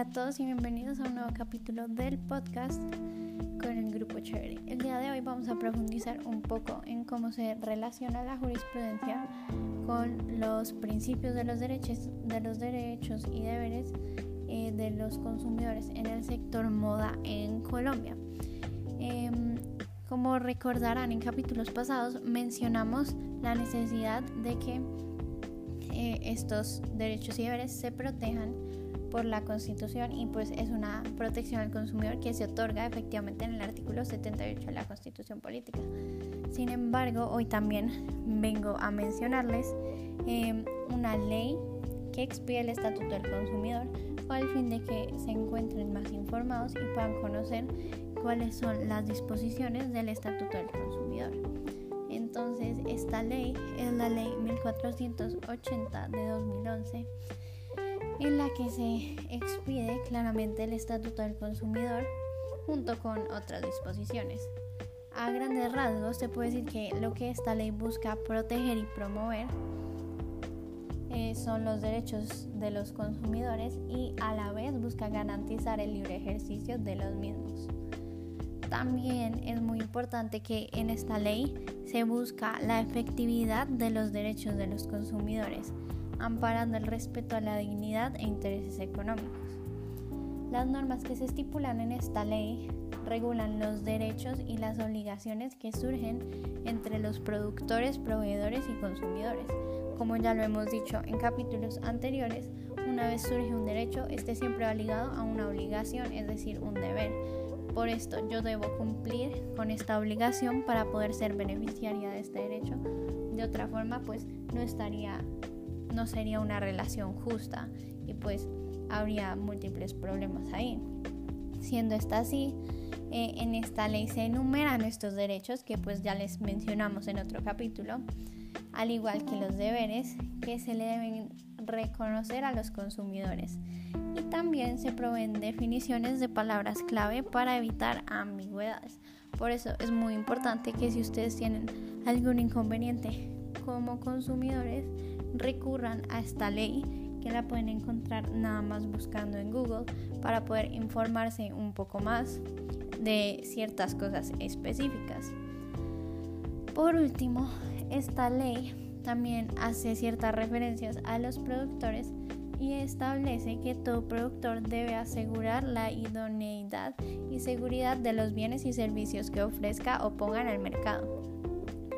Hola a todos y bienvenidos a un nuevo capítulo del podcast con el grupo Cherry. El día de hoy vamos a profundizar un poco en cómo se relaciona la jurisprudencia con los principios de los derechos, de los derechos y deberes eh, de los consumidores en el sector moda en Colombia. Em, como recordarán en capítulos pasados, mencionamos la necesidad de que eh, estos derechos y deberes se protejan por la Constitución y pues es una protección al consumidor que se otorga efectivamente en el artículo 78 de la Constitución Política. Sin embargo, hoy también vengo a mencionarles em, una ley que expide el Estatuto del Consumidor con el fin de que se encuentren más informados y puedan conocer cuáles son las disposiciones del Estatuto del Consumidor. Entonces, esta ley es la ley 1480 de 2011 en la que se expide claramente el Estatuto del Consumidor junto con otras disposiciones. A grandes rasgos se puede decir que lo que esta ley busca proteger y promover eh, son los derechos de los consumidores y a la vez busca garantizar el libre ejercicio de los mismos. También es muy importante que en esta ley se busca la efectividad de los derechos de los consumidores, amparando el respeto a la dignidad e intereses económicos. Las normas que se estipulan en esta ley regulan los derechos y las obligaciones que surgen entre los productores, proveedores y consumidores. Como ya lo hemos dicho en capítulos anteriores, una vez surge un derecho, este siempre va ligado a una obligación, es decir, un deber. Por esto yo debo cumplir con esta obligación para poder ser beneficiaria de este derecho. De otra forma, pues no estaría no sería una relación justa y pues habría múltiples problemas ahí. Siendo esta así, eh, en esta ley se enumeran estos derechos que pues ya les mencionamos en otro capítulo, al igual que los deberes que se le deben reconocer a los consumidores. Y también se proveen definiciones de palabras clave para evitar ambigüedades. Por eso es muy importante que si ustedes tienen algún inconveniente como consumidores, recurran a esta ley que la pueden encontrar nada más buscando en Google para poder informarse un poco más de ciertas cosas específicas. Por último, esta ley también hace ciertas referencias a los productores y establece que todo productor debe asegurar la idoneidad y seguridad de los bienes y servicios que ofrezca o ponga en el mercado,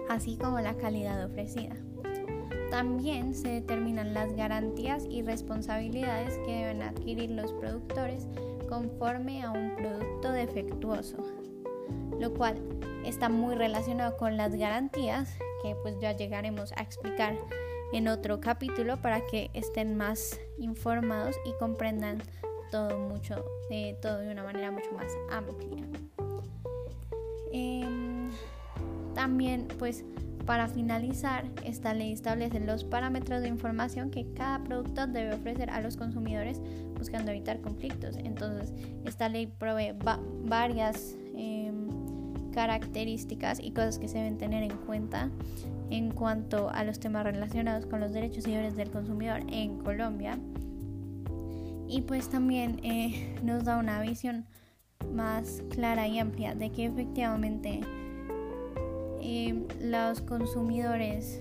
así como la calidad ofrecida. También se determinan las garantías y responsabilidades que deben adquirir los productores conforme a un producto defectuoso, lo cual está muy relacionado con las garantías que pues ya llegaremos a explicar en otro capítulo para que estén más informados y comprendan todo mucho, eh, todo de una manera mucho más amplia. Em, también pues para finalizar, esta ley establece los parámetros de información que cada productor debe ofrecer a los consumidores buscando evitar conflictos. Entonces, esta ley provee varias em, características y cosas que se deben tener en cuenta en cuanto a los temas relacionados con los derechos y deberes del consumidor en Colombia. Y pues también eh, nos da una visión más clara y amplia de que efectivamente los consumidores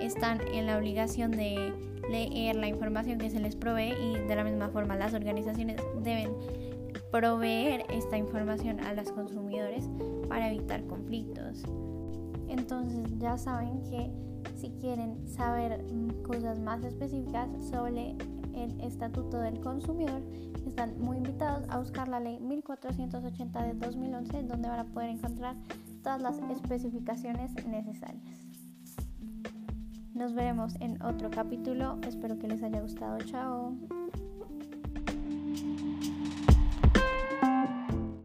están en la obligación de leer la información que se les provee y de la misma forma las organizaciones deben proveer esta información a los consumidores para evitar conflictos. Entonces ya saben que si quieren saber cosas más específicas sobre el Estatuto del Consumidor, están muy invitados a buscar la ley 1480 de 2011 donde van a poder encontrar todas las especificaciones necesarias. Nos veremos en otro capítulo. Espero que les haya gustado. Chao.